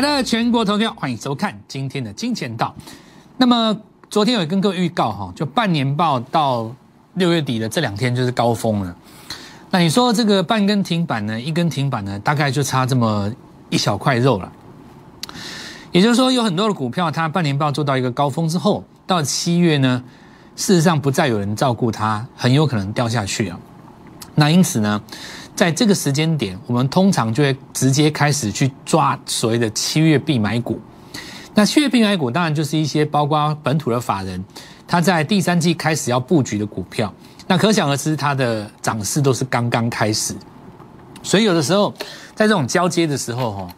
亲爱的全国投票，欢迎收看今天的金钱道。那么昨天有跟各位预告哈，就半年报到六月底的这两天就是高峰了。那你说这个半根停板呢，一根停板呢，大概就差这么一小块肉了。也就是说，有很多的股票，它半年报做到一个高峰之后，到七月呢，事实上不再有人照顾它，很有可能掉下去啊。那因此呢，在这个时间点，我们通常就会直接开始去抓所谓的七月必买股。那七月必买股当然就是一些包括本土的法人，他在第三季开始要布局的股票。那可想而知，它的涨势都是刚刚开始。所以有的时候，在这种交接的时候，哈。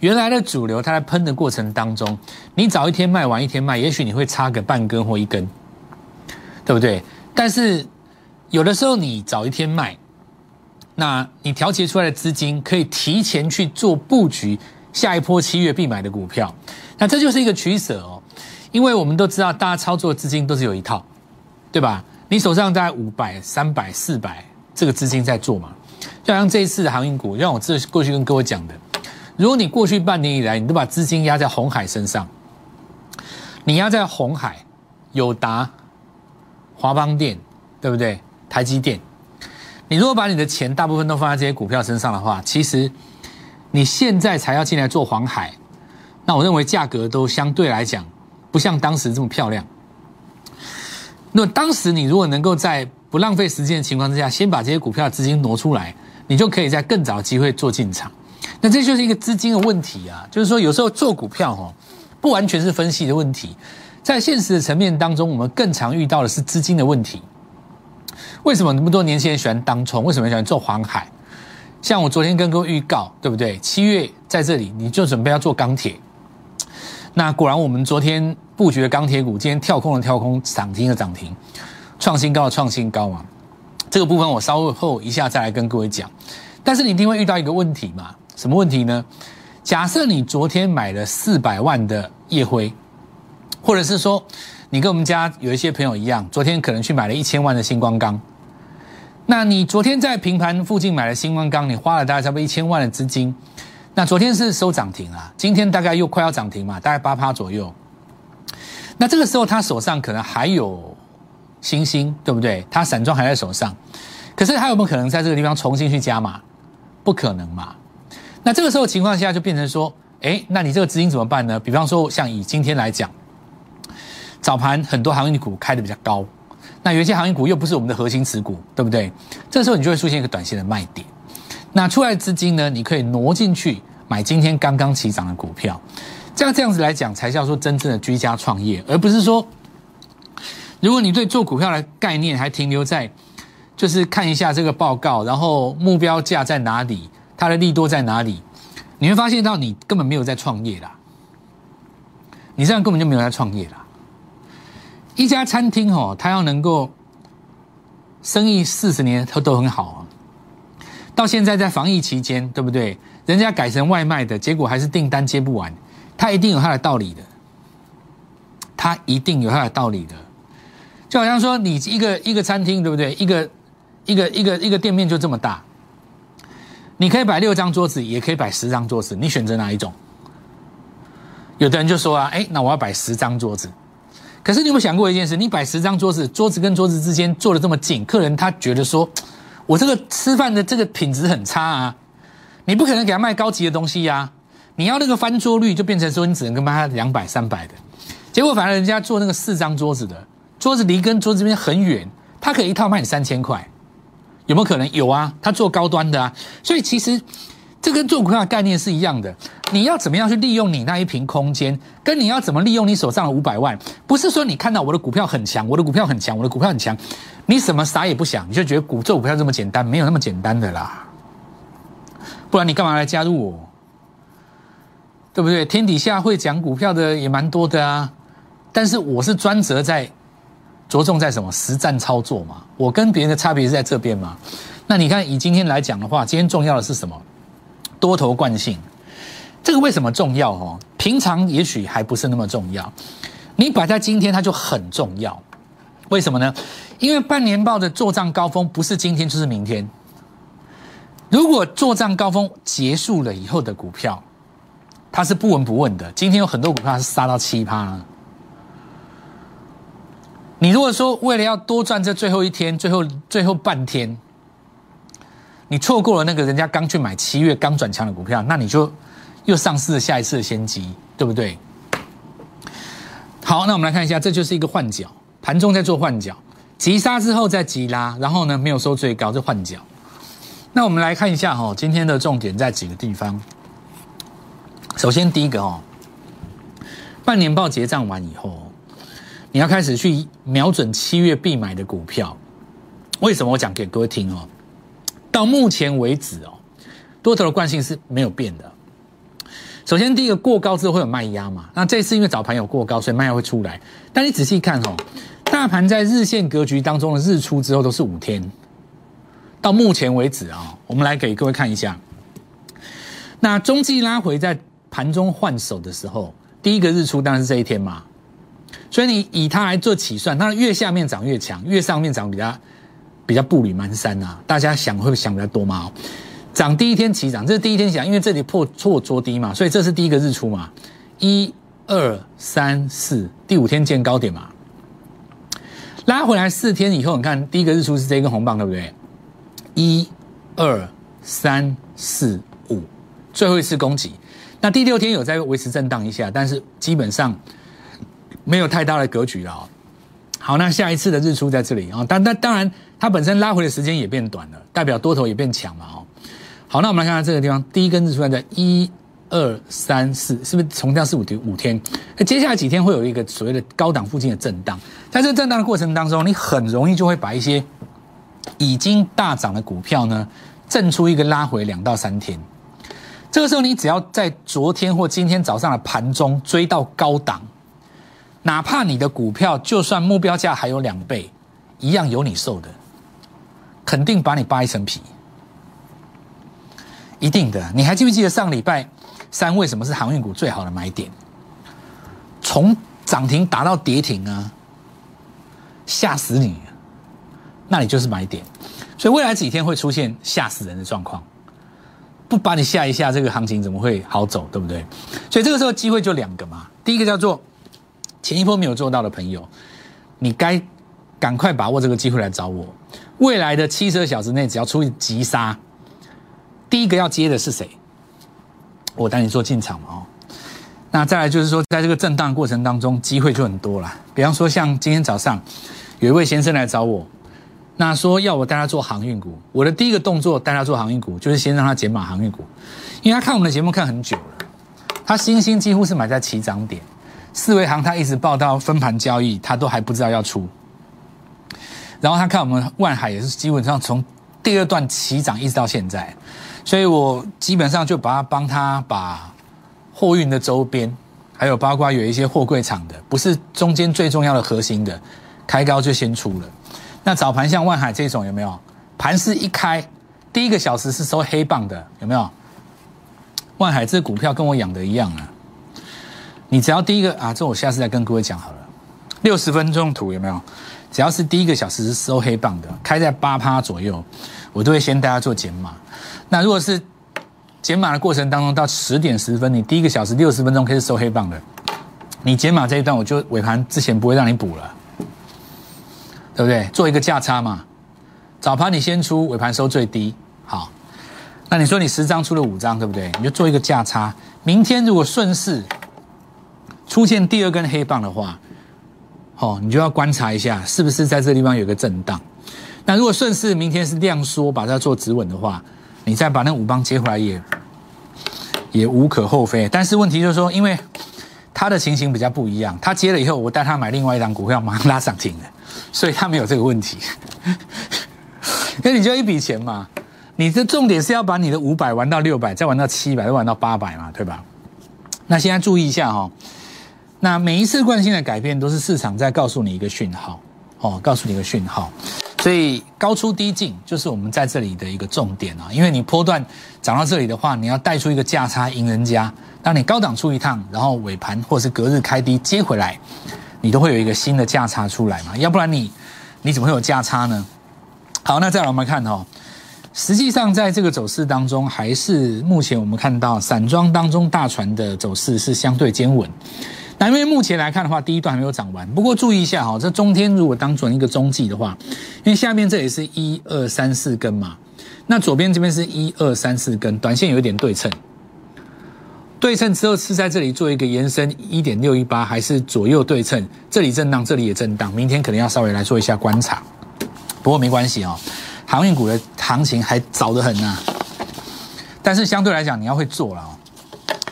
原来的主流，它在喷的过程当中，你早一天卖，晚一天卖，也许你会差个半根或一根，对不对？但是有的时候你早一天卖，那你调节出来的资金可以提前去做布局，下一波七月必买的股票，那这就是一个取舍哦。因为我们都知道，大家操作资金都是有一套，对吧？你手上大概五百、三百、四百这个资金在做嘛，就像这一次的航运股，像我这过去跟各位讲的。如果你过去半年以来，你都把资金压在红海身上，你压在红海、友达、华邦电，对不对？台积电，你如果把你的钱大部分都放在这些股票身上的话，其实你现在才要进来做黄海，那我认为价格都相对来讲不像当时这么漂亮。那当时你如果能够在不浪费时间的情况之下，先把这些股票资金挪出来，你就可以在更早机会做进场。那这就是一个资金的问题啊，就是说有时候做股票哦，不完全是分析的问题，在现实的层面当中，我们更常遇到的是资金的问题。为什么那么多年轻人喜欢当冲？为什么喜欢做黄海？像我昨天跟各位预告，对不对？七月在这里，你就准备要做钢铁。那果然，我们昨天布局的钢铁股，今天跳空的跳空，涨停的涨停，创新高的创新高嘛。这个部分我稍后一下再来跟各位讲。但是你一定会遇到一个问题嘛？什么问题呢？假设你昨天买了四百万的夜辉，或者是说你跟我们家有一些朋友一样，昨天可能去买了一千万的星光钢。那你昨天在平盘附近买了星光钢，你花了大概差不多一千万的资金。那昨天是收涨停啊，今天大概又快要涨停嘛，大概八趴左右。那这个时候他手上可能还有星星，对不对？他散装还在手上，可是他有没有可能在这个地方重新去加码？不可能嘛？那这个时候情况下就变成说，哎，那你这个资金怎么办呢？比方说，像以今天来讲，早盘很多航运股开的比较高，那有些航运股又不是我们的核心持股，对不对？这时候你就会出现一个短线的卖点。那出来的资金呢，你可以挪进去买今天刚刚起涨的股票，这样这样子来讲才叫做真正的居家创业，而不是说，如果你对做股票的概念还停留在，就是看一下这个报告，然后目标价在哪里。它的利多在哪里？你会发现到你根本没有在创业啦，你这样根本就没有在创业啦。一家餐厅哦，它要能够生意四十年都都很好啊，到现在在防疫期间，对不对？人家改成外卖的结果还是订单接不完，它一定有它的道理的，它一定有它的道理的。就好像说你一个一个餐厅，对不对？一个一个一个一个店面就这么大。你可以摆六张桌子，也可以摆十张桌子，你选择哪一种？有的人就说啊，哎，那我要摆十张桌子。可是你有没有想过一件事？你摆十张桌子，桌子跟桌子之间坐的这么近，客人他觉得说，我这个吃饭的这个品质很差啊。你不可能给他卖高级的东西呀。你要那个翻桌率，就变成说你只能跟卖他两百、三百的。结果反而人家做那个四张桌子的，桌子离跟桌子这边很远，他可以一套卖你三千块。有没有可能有啊？他做高端的啊，所以其实这跟做股票的概念是一样的。你要怎么样去利用你那一瓶空间，跟你要怎么利用你手上的五百万，不是说你看到我的股票很强，我的股票很强，我的股票很强，你什么啥也不想，你就觉得股做股票这么简单，没有那么简单的啦。不然你干嘛来加入我？对不对？天底下会讲股票的也蛮多的啊，但是我是专责在。着重在什么实战操作嘛？我跟别人的差别是在这边嘛？那你看以今天来讲的话，今天重要的是什么？多头惯性，这个为什么重要？哦，平常也许还不是那么重要，你摆在今天它就很重要。为什么呢？因为半年报的做账高峰不是今天就是明天。如果做账高峰结束了以后的股票，它是不闻不问的。今天有很多股票是杀到七趴。你如果说为了要多赚这最后一天、最后最后半天，你错过了那个人家刚去买七月刚转强的股票，那你就 又丧失了下一次的先机，对不对？好，那我们来看一下，这就是一个换脚，盘中在做换脚，急杀之后再急拉，然后呢没有收最高，就换脚。那我们来看一下哈，今天的重点在几个地方。首先第一个哦，半年报结账完以后。你要开始去瞄准七月必买的股票，为什么我讲给各位听哦？到目前为止哦，多头的惯性是没有变的。首先，第一个过高之后会有卖压嘛？那这次因为早盘有过高，所以卖压会出来。但你仔细看哦，大盘在日线格局当中的日出之后都是五天。到目前为止啊，我们来给各位看一下。那中继拉回在盘中换手的时候，第一个日出当然是这一天嘛。所以你以它来做起算，它越下面涨越强，越上面涨比较比较步履蹒跚啊！大家想会想比较多吗？涨第一天起涨，这是第一天起，因为这里破错捉低嘛，所以这是第一个日出嘛。一、二、三、四，第五天见高点嘛。拉回来四天以后，你看第一个日出是这根红棒，对不对？一、二、三、四、五，最后一次攻击。那第六天有在维持震荡一下，但是基本上。没有太大的格局了。好，那下一次的日出在这里啊，但但当然，它本身拉回的时间也变短了，代表多头也变强嘛哦。好，那我们来看看这个地方，第一根日出在一、二、三、四，是不是重调是五天？五天？那接下来几天会有一个所谓的高档附近的震荡，在这震荡的过程当中，你很容易就会把一些已经大涨的股票呢，震出一个拉回两到三天。这个时候，你只要在昨天或今天早上的盘中追到高档。哪怕你的股票就算目标价还有两倍，一样有你受的，肯定把你扒一层皮，一定的。你还记不记得上礼拜三为什么是航运股最好的买点？从涨停打到跌停啊，吓死你！那你就是买点。所以未来几天会出现吓死人的状况，不把你吓一下，这个行情怎么会好走？对不对？所以这个时候机会就两个嘛，第一个叫做。前一波没有做到的朋友，你该赶快把握这个机会来找我。未来的七十二小时内，只要出急杀，第一个要接的是谁？我带你做进场嘛哦。那再来就是说，在这个震荡过程当中，机会就很多了。比方说，像今天早上有一位先生来找我，那说要我带他做航运股。我的第一个动作带他做航运股，就是先让他减码航运股，因为他看我们的节目看很久了，他星星几乎是买在起涨点。四维行他一直报到分盘交易，他都还不知道要出。然后他看我们万海也是基本上从第二段起涨一直到现在，所以我基本上就把他帮他把货运的周边，还有包括有一些货柜厂的，不是中间最重要的核心的，开高就先出了。那早盘像万海这种有没有？盘势一开，第一个小时是收黑棒的，有没有？万海这股票跟我养的一样啊。你只要第一个啊，这我下次再跟各位讲好了。六十分钟图有没有？只要是第一个小时是收黑棒的，开在八趴左右，我都会先大家做减码。那如果是减码的过程当中到十点十分，你第一个小时六十分钟开始收黑棒的，你减码这一段我就尾盘之前不会让你补了，对不对？做一个价差嘛，早盘你先出，尾盘收最低，好。那你说你十张出了五张，对不对？你就做一个价差，明天如果顺势。出现第二根黑棒的话，哦，你就要观察一下，是不是在这地方有个震荡。那如果顺势明天是量缩，把它做止稳的话，你再把那五棒接回来也也无可厚非。但是问题就是说，因为他的情形比较不一样，他接了以后，我带他买另外一张股票，马上拉涨停了，所以他没有这个问题。那你就一笔钱嘛，你的重点是要把你的五百玩到六百，再玩到七百，再玩到八百嘛，对吧？那现在注意一下哈。那每一次惯性的改变都是市场在告诉你一个讯号，哦，告诉你一个讯号，所以高出低进就是我们在这里的一个重点啊。因为你波段涨到这里的话，你要带出一个价差赢人家。当你高档出一趟，然后尾盘或是隔日开低接回来，你都会有一个新的价差出来嘛。要不然你你怎么会有价差呢？好，那再来我们看哦，实际上在这个走势当中，还是目前我们看到散装当中大船的走势是相对坚稳。那因为目前来看的话，第一段还没有涨完。不过注意一下哈，这中天如果当成一个中继的话，因为下面这也是一二三四根嘛，那左边这边是一二三四根，短线有一点对称。对称之后是在这里做一个延伸一点六一八，还是左右对称？这里震荡，这里也震荡。明天可能要稍微来做一下观察。不过没关系哦，航运股的行情还早得很呐。但是相对来讲，你要会做了哦。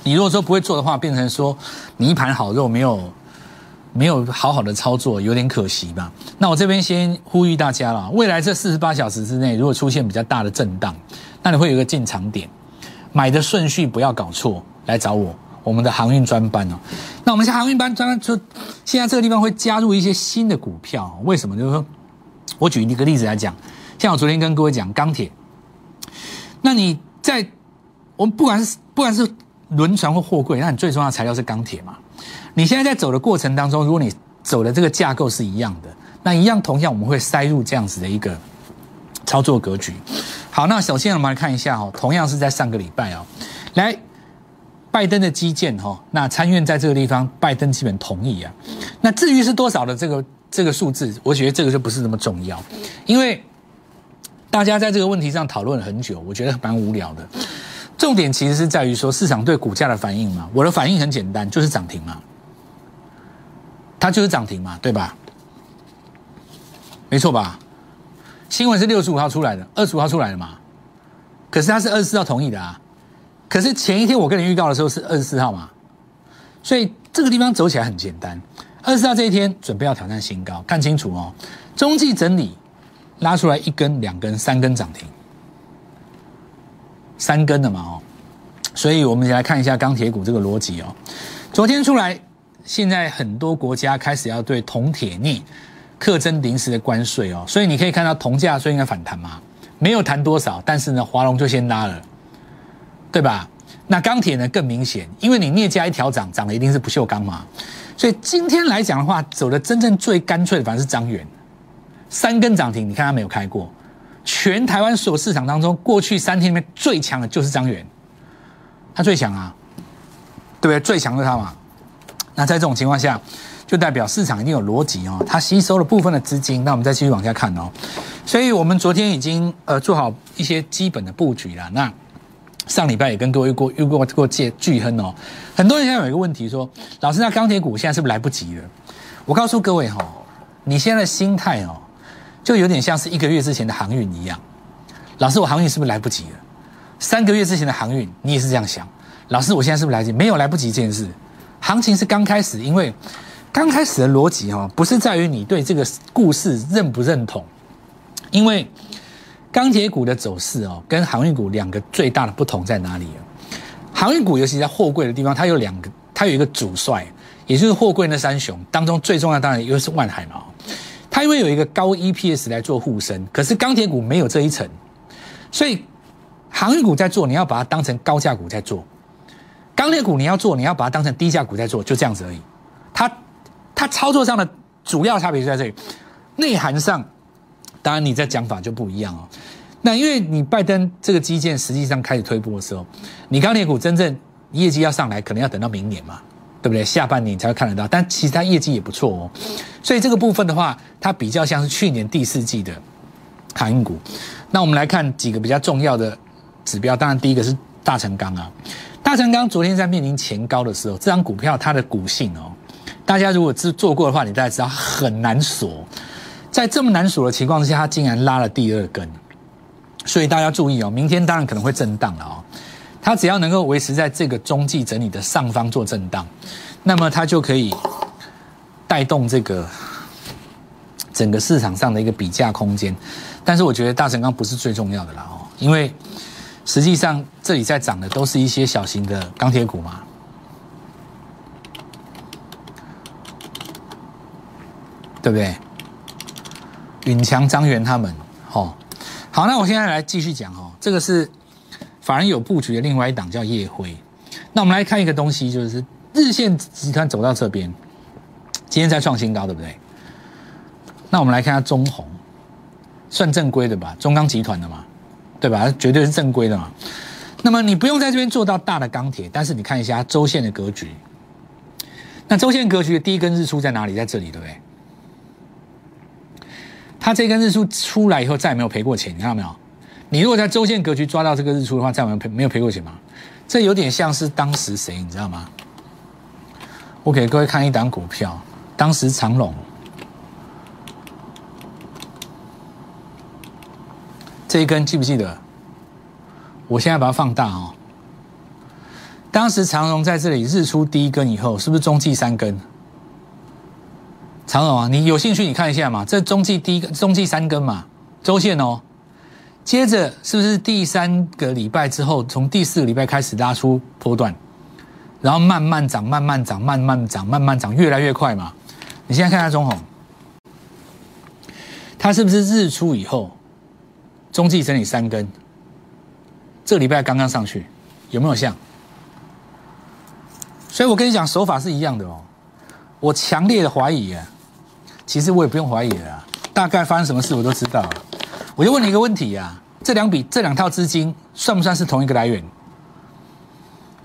你如果说不会做的话，变成说你一盘好肉没有没有好好的操作，有点可惜吧。那我这边先呼吁大家了，未来这四十八小时之内，如果出现比较大的震荡，那你会有一个进场点，买的顺序不要搞错，来找我，我们的航运专班哦。那我们现在航运班专班就现在这个地方会加入一些新的股票，为什么？就是说我举一个例子来讲，像我昨天跟各位讲钢铁，那你在我们不管是不管是轮船或货柜，那你最重要的材料是钢铁嘛？你现在在走的过程当中，如果你走的这个架构是一样的，那一样同样我们会塞入这样子的一个操作格局。好，那首先我们来看一下哦，同样是在上个礼拜哦，来拜登的基建哈，那参院在这个地方，拜登基本同意啊。那至于是多少的这个这个数字，我觉得这个就不是那么重要，因为大家在这个问题上讨论了很久，我觉得蛮无聊的。重点其实是在于说市场对股价的反应嘛。我的反应很简单，就是涨停嘛，它就是涨停嘛，对吧？没错吧？新闻是六十五号出来的，二十五号出来的嘛。可是它是二十四号同意的啊。可是前一天我跟你预告的时候是二十四号嘛，所以这个地方走起来很简单。二十四号这一天准备要挑战新高，看清楚哦。中继整理拉出来一根、两根、三根涨停。三根的嘛哦，所以我们来看一下钢铁股这个逻辑哦。昨天出来，现在很多国家开始要对铜铁镍课征临时的关税哦，所以你可以看到铜价虽然应该反弹嘛，没有弹多少，但是呢，华龙就先拉了，对吧？那钢铁呢更明显，因为你镍价一调涨，涨的一定是不锈钢嘛，所以今天来讲的话，走的真正最干脆的反而是张元，三根涨停，你看它没有开过。全台湾所有市场当中，过去三天里面最强的就是张元，他最强啊，对不对？最强的他嘛。那在这种情况下，就代表市场一定有逻辑哦，它吸收了部分的资金。那我们再继续往下看哦。所以我们昨天已经呃做好一些基本的布局了。那上礼拜也跟各位过预过过借巨亨哦。很多人现在有一个问题说，老师，那钢铁股现在是不是来不及了？我告诉各位哈，你现在的心态哦。就有点像是一个月之前的航运一样，老师，我航运是不是来不及了？三个月之前的航运，你也是这样想，老师，我现在是不是来及？没有来不及这件事，行情是刚开始，因为刚开始的逻辑哈，不是在于你对这个故事认不认同，因为钢铁股的走势哦，跟航运股两个最大的不同在哪里？航运股尤其在货柜的地方，它有两个，它有一个主帅，也就是货柜那三雄当中最重要，当然又是万海嘛。它因为有一个高 EPS 来做护身，可是钢铁股没有这一层，所以航运股在做，你要把它当成高价股在做；钢铁股你要做，你要把它当成低价股在做，就这样子而已。它它操作上的主要差别就在这里，内涵上，当然你在讲法就不一样哦。那因为你拜登这个基建实际上开始推波的时候，你钢铁股真正业绩要上来，可能要等到明年嘛。对不对？下半年才会看得到，但其实它业绩也不错哦。所以这个部分的话，它比较像是去年第四季的航运股。那我们来看几个比较重要的指标。当然，第一个是大成钢啊。大成钢昨天在面临前高的时候，这张股票它的股性哦，大家如果是做过的话，你大概知道很难锁。在这么难锁的情况之下，它竟然拉了第二根。所以大家注意哦，明天当然可能会震荡了哦。它只要能够维持在这个中继整理的上方做震荡，那么它就可以带动这个整个市场上的一个比价空间。但是我觉得大成钢不是最重要的啦哦，因为实际上这里在涨的都是一些小型的钢铁股嘛，对不对？允强、张元他们，哦，好，那我现在来继续讲哦，这个是。反而有布局的另外一档叫夜辉，那我们来看一个东西，就是日线集团走到这边，今天在创新高，对不对？那我们来看下中红，算正规的吧，中钢集团的嘛，对吧？绝对是正规的嘛。那么你不用在这边做到大的钢铁，但是你看一下周线的格局。那周线格局的第一根日出在哪里？在这里，对不对？它这根日出出来以后，再也没有赔过钱，你看到没有？你如果在周线格局抓到这个日出的话，再没有赔没有赔过钱吗？这有点像是当时谁，你知道吗？我给各位看一档股票，当时长隆这一根记不记得？我现在把它放大哦。当时长隆在这里日出第一根以后，是不是中继三根？长隆啊，你有兴趣你看一下嘛，这中继第一根，中继三根嘛，周线哦。接着是不是第三个礼拜之后，从第四个礼拜开始拉出波段，然后慢慢涨，慢慢涨，慢慢涨，慢慢涨，越来越快嘛？你现在看下中红，它是不是日出以后，中继整理三根？这个礼拜刚刚上去，有没有像？所以我跟你讲，手法是一样的哦。我强烈的怀疑啊，其实我也不用怀疑了，大概发生什么事我都知道。我就问你一个问题呀，这两笔这两套资金算不算是同一个来源？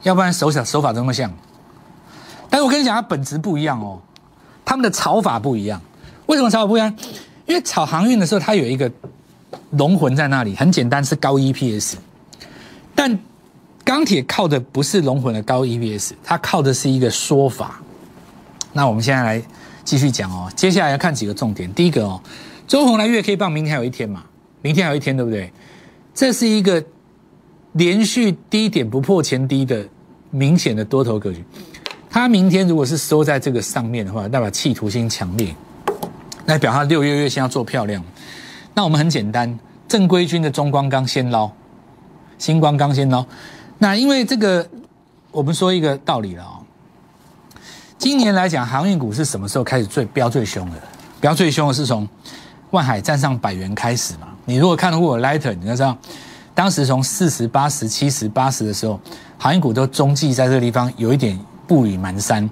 要不然手法手法这么像，但是我跟你讲，它本质不一样哦，他们的炒法不一样。为什么炒法不一样？因为炒航运的时候，它有一个龙魂在那里，很简单，是高 EPS。但钢铁靠的不是龙魂的高 EPS，它靠的是一个说法。那我们现在来继续讲哦，接下来要看几个重点。第一个哦，周红来月 K 棒，明天还有一天嘛？明天还有一天，对不对？这是一个连续低点不破前低的明显的多头格局。它明天如果是收在这个上面的话，代表企图心强烈，代表它六月月线要做漂亮。那我们很简单，正规军的中光刚先捞，星光刚先捞。那因为这个，我们说一个道理了哦。今年来讲，航运股是什么时候开始最飙最凶的？飙最凶的是从万海站上百元开始嘛？你如果看过我 Lighter，你就知道，当时从四十八十、七十八十的时候，航运股都中继在这个地方有一点步履蹒跚。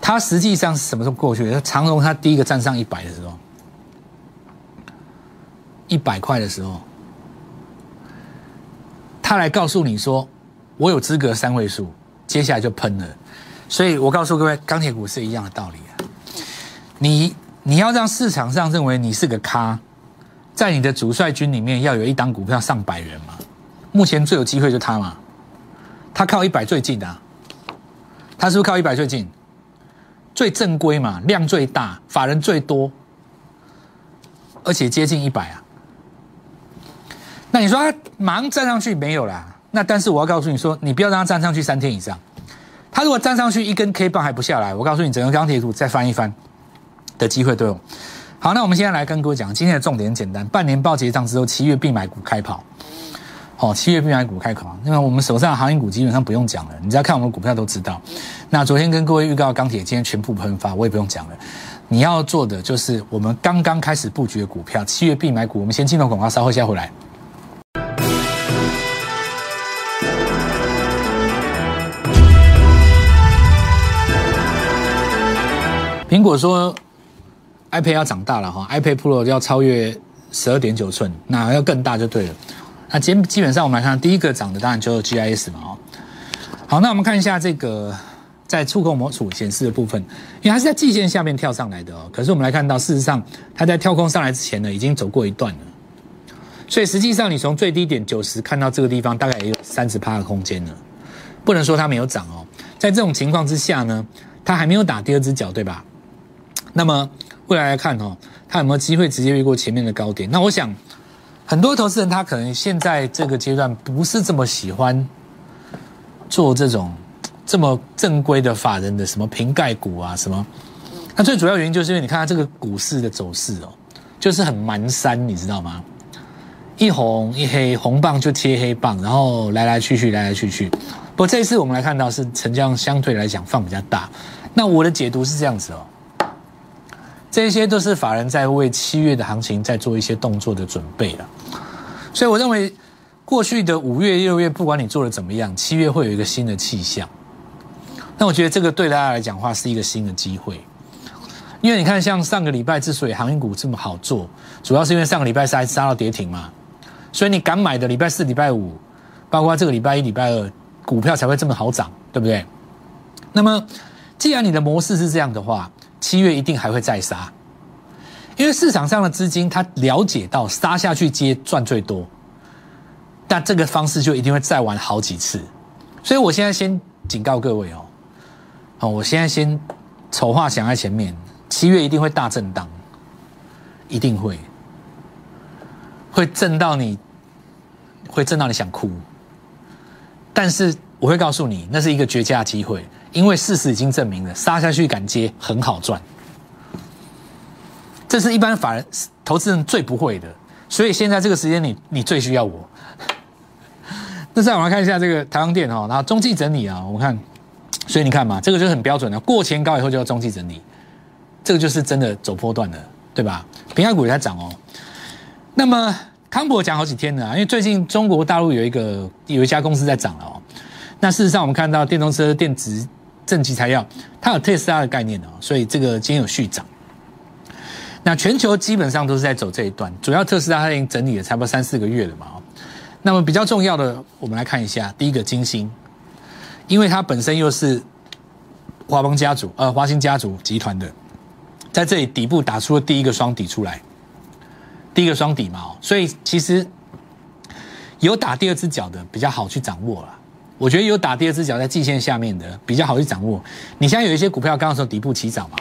它实际上是什么时候过去的？长荣它第一个站上一百的时候，一百块的时候，他来告诉你说，我有资格三位数，接下来就喷了。所以我告诉各位，钢铁股是一样的道理啊。你你要让市场上认为你是个咖。在你的主帅军里面，要有一档股票上百元嘛？目前最有机会就他嘛，他靠一百最近的，他是不是靠一百最近？最正规嘛，量最大，法人最多，而且接近一百啊。那你说他马上站上去没有啦？那但是我要告诉你说，你不要让他站上去三天以上。他如果站上去一根 K 棒还不下来，我告诉你，整个钢铁股再翻一翻的机会都有。好，那我们现在来跟各位讲，今天的重点简单。半年报结账之后，七月必买股开跑。好，七月必买股开跑，因为我们手上的航运股基本上不用讲了，你只要看我们股票都知道。那昨天跟各位预告钢铁，今天全部喷发，我也不用讲了。你要做的就是我们刚刚开始布局的股票，七月必买股。我们先进入广告，稍后再回来。苹果说。iPad 要长大了哈，iPad Pro 要超越十二点九寸，那要更大就对了。那基基本上我们来看，第一个涨的当然就是 GIS 嘛哦。好，那我们看一下这个在触控模组显示的部分，因为它是在季线下面跳上来的哦。可是我们来看到，事实上它在跳空上来之前呢，已经走过一段了。所以实际上你从最低点九十看到这个地方，大概也有三十趴的空间了。不能说它没有涨哦。在这种情况之下呢，它还没有打第二只脚，对吧？那么。未来来看哦，它有没有机会直接越过前面的高点？那我想，很多投资人他可能现在这个阶段不是这么喜欢做这种这么正规的法人的什么瓶盖股啊什么。那最主要原因就是因为你看它这个股市的走势哦，就是很蛮山，你知道吗？一红一黑，红棒就贴黑棒，然后来来去去，来来去去。不过这一次我们来看到是成交量相对来讲放比较大。那我的解读是这样子哦。这些都是法人在为七月的行情在做一些动作的准备了，所以我认为过去的五月、六月，不管你做的怎么样，七月会有一个新的气象。那我觉得这个对大家来讲话是一个新的机会，因为你看，像上个礼拜之所以航运股这么好做，主要是因为上个礼拜杀杀到跌停嘛，所以你敢买的礼拜四、礼拜五，包括这个礼拜一、礼拜二，股票才会这么好涨，对不对？那么，既然你的模式是这样的话，七月一定还会再杀，因为市场上的资金他了解到杀下去接赚最多，但这个方式就一定会再玩好几次。所以我现在先警告各位哦，好，我现在先丑话想在前面，七月一定会大震荡，一定会。会震到你，会震到你想哭。但是我会告诉你，那是一个绝佳机会，因为事实已经证明了，杀下去敢接很好赚。这是一般法人投资人最不会的，所以现在这个时间你你最需要我。那再我们来看一下这个台湾店哦，然后中继整理啊，我们看，所以你看嘛，这个就很标准的，过前高以后就要中继整理，这个就是真的走波段的，对吧？平安股也在涨哦。那么康博讲好几天了，因为最近中国大陆有一个有一家公司在涨了哦。那事实上我们看到电动车电子正极材料，它有特斯拉的概念哦，所以这个今天有续涨。那全球基本上都是在走这一段，主要特斯拉它已经整理了差不多三四个月了嘛。那么比较重要的，我们来看一下第一个金星，因为它本身又是华邦家族呃华兴家族集团的，在这里底部打出了第一个双底出来。第一个双底嘛，所以其实有打第二只脚的比较好去掌握了。我觉得有打第二只脚在季线下面的比较好去掌握。你现在有一些股票刚刚说底部起涨嘛，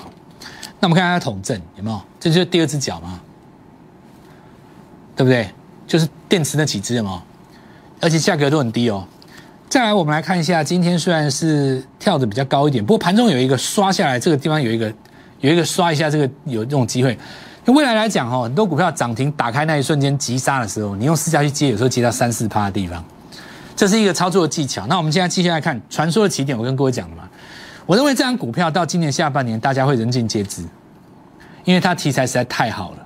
那我们看看它统正有没有？这就是第二只脚嘛，对不对？就是电池那几只嘛，而且价格都很低哦。再来，我们来看一下，今天虽然是跳的比较高一点，不过盘中有一个刷下来，这个地方有一个有一个刷一下，这个有这种机会。未来来讲，哈，很多股票涨停打开那一瞬间急杀的时候，你用市价去接，有时候接到三四趴的地方，这是一个操作的技巧。那我们现在继续来看传说的起点，我跟各位讲了嘛，我认为这张股票到今年下半年，大家会人尽皆知，因为它题材实在太好了。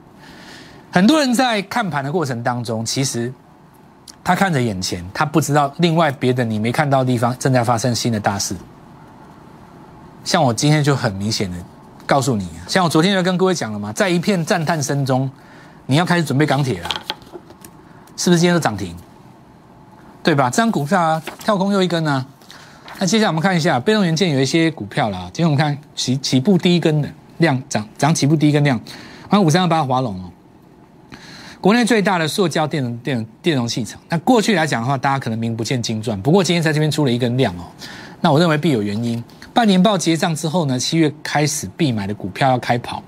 很多人在看盘的过程当中，其实他看着眼前，他不知道另外别的你没看到的地方正在发生新的大事。像我今天就很明显的。告诉你，像我昨天就跟各位讲了嘛，在一片赞叹声中，你要开始准备钢铁了，是不是今天都涨停？对吧？这张股票啊，跳空又一根啊。那接下来我们看一下被动元件有一些股票啦，今天我们看起起步第一根的量涨涨起步第一根量，好像五三二八华龙哦，国内最大的塑胶电电电容器厂。那过去来讲的话，大家可能名不见经传，不过今天在这边出了一根量哦，那我认为必有原因。半年报结账之后呢，七月开始必买的股票要开跑。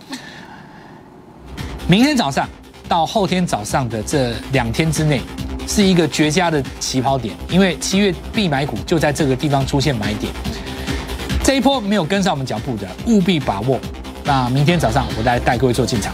明天早上到后天早上的这两天之内，是一个绝佳的起跑点，因为七月必买股就在这个地方出现买点。这一波没有跟上我们脚步的，务必把握。那明天早上我来带各位做进场。